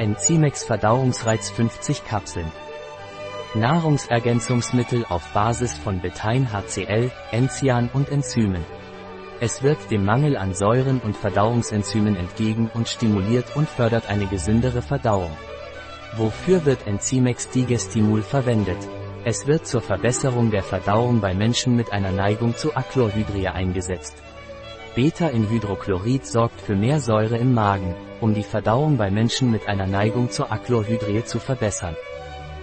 Enzymex Verdauungsreiz 50 Kapseln. Nahrungsergänzungsmittel auf Basis von Betein HCl, Enzian und Enzymen. Es wirkt dem Mangel an Säuren und Verdauungsenzymen entgegen und stimuliert und fördert eine gesündere Verdauung. Wofür wird Enzymex Digestimul verwendet? Es wird zur Verbesserung der Verdauung bei Menschen mit einer Neigung zu Achlorhydrie eingesetzt. Beta-Inhydrochlorid sorgt für mehr Säure im Magen, um die Verdauung bei Menschen mit einer Neigung zur Achlorhydrie zu verbessern.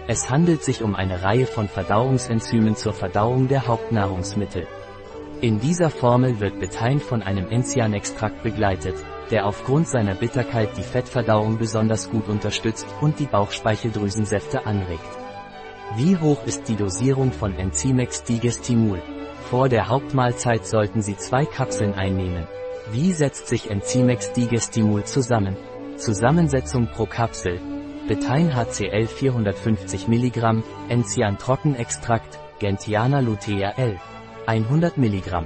Es handelt sich um eine Reihe von Verdauungsenzymen zur Verdauung der Hauptnahrungsmittel. In dieser Formel wird Betein von einem Enzianextrakt begleitet, der aufgrund seiner Bitterkeit die Fettverdauung besonders gut unterstützt und die Bauchspeicheldrüsensäfte anregt. Wie hoch ist die Dosierung von Enzymex Digestimul? Vor der Hauptmahlzeit sollten Sie zwei Kapseln einnehmen. Wie setzt sich Enzymex Digestimul zusammen? Zusammensetzung pro Kapsel. Betein HCl 450 mg, Enzian Trockenextrakt, Gentiana lutea L. 100 mg.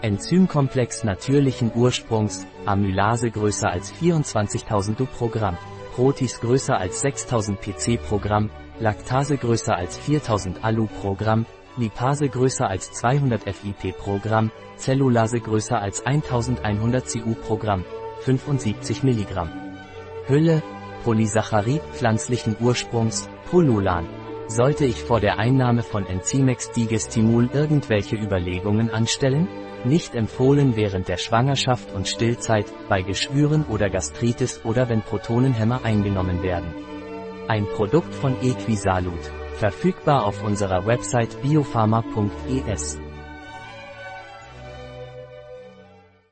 Enzymkomplex natürlichen Ursprungs, Amylase größer als 24.000 Du pro Gramm, Protis größer als 6.000 PC pro Gramm, Laktase größer als 4000 Alu pro Gramm, Lipase größer als 200 FIP pro Gramm, Zellulase größer als 1100 CU pro Gramm, 75 mg. Hülle, Polysaccharid pflanzlichen Ursprungs, Polulan. Sollte ich vor der Einnahme von Enzymex Digestimul irgendwelche Überlegungen anstellen? Nicht empfohlen während der Schwangerschaft und Stillzeit, bei Geschwüren oder Gastritis oder wenn Protonenhämmer eingenommen werden. Ein Produkt von Equisalut. Verfügbar auf unserer Website biopharma.es.